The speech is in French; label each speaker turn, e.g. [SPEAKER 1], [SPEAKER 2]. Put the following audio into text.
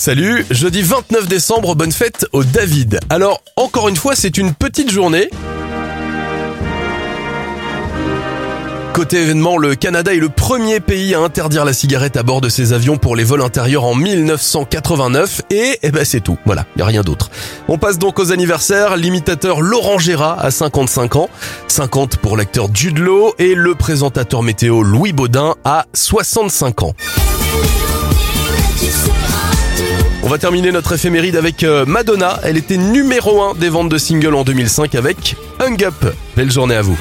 [SPEAKER 1] Salut, jeudi 29 décembre, bonne fête au David. Alors, encore une fois, c'est une petite journée. Côté événement, le Canada est le premier pays à interdire la cigarette à bord de ses avions pour les vols intérieurs en 1989 et eh ben c'est tout. Voilà, il y a rien d'autre. On passe donc aux anniversaires, l'imitateur Laurent Gérard à 55 ans, 50 pour l'acteur Jude et le présentateur météo Louis Baudin à 65 ans. On va terminer notre éphéméride avec euh, Madonna. Elle était numéro 1 des ventes de singles en 2005 avec Hung Up. Belle journée à vous.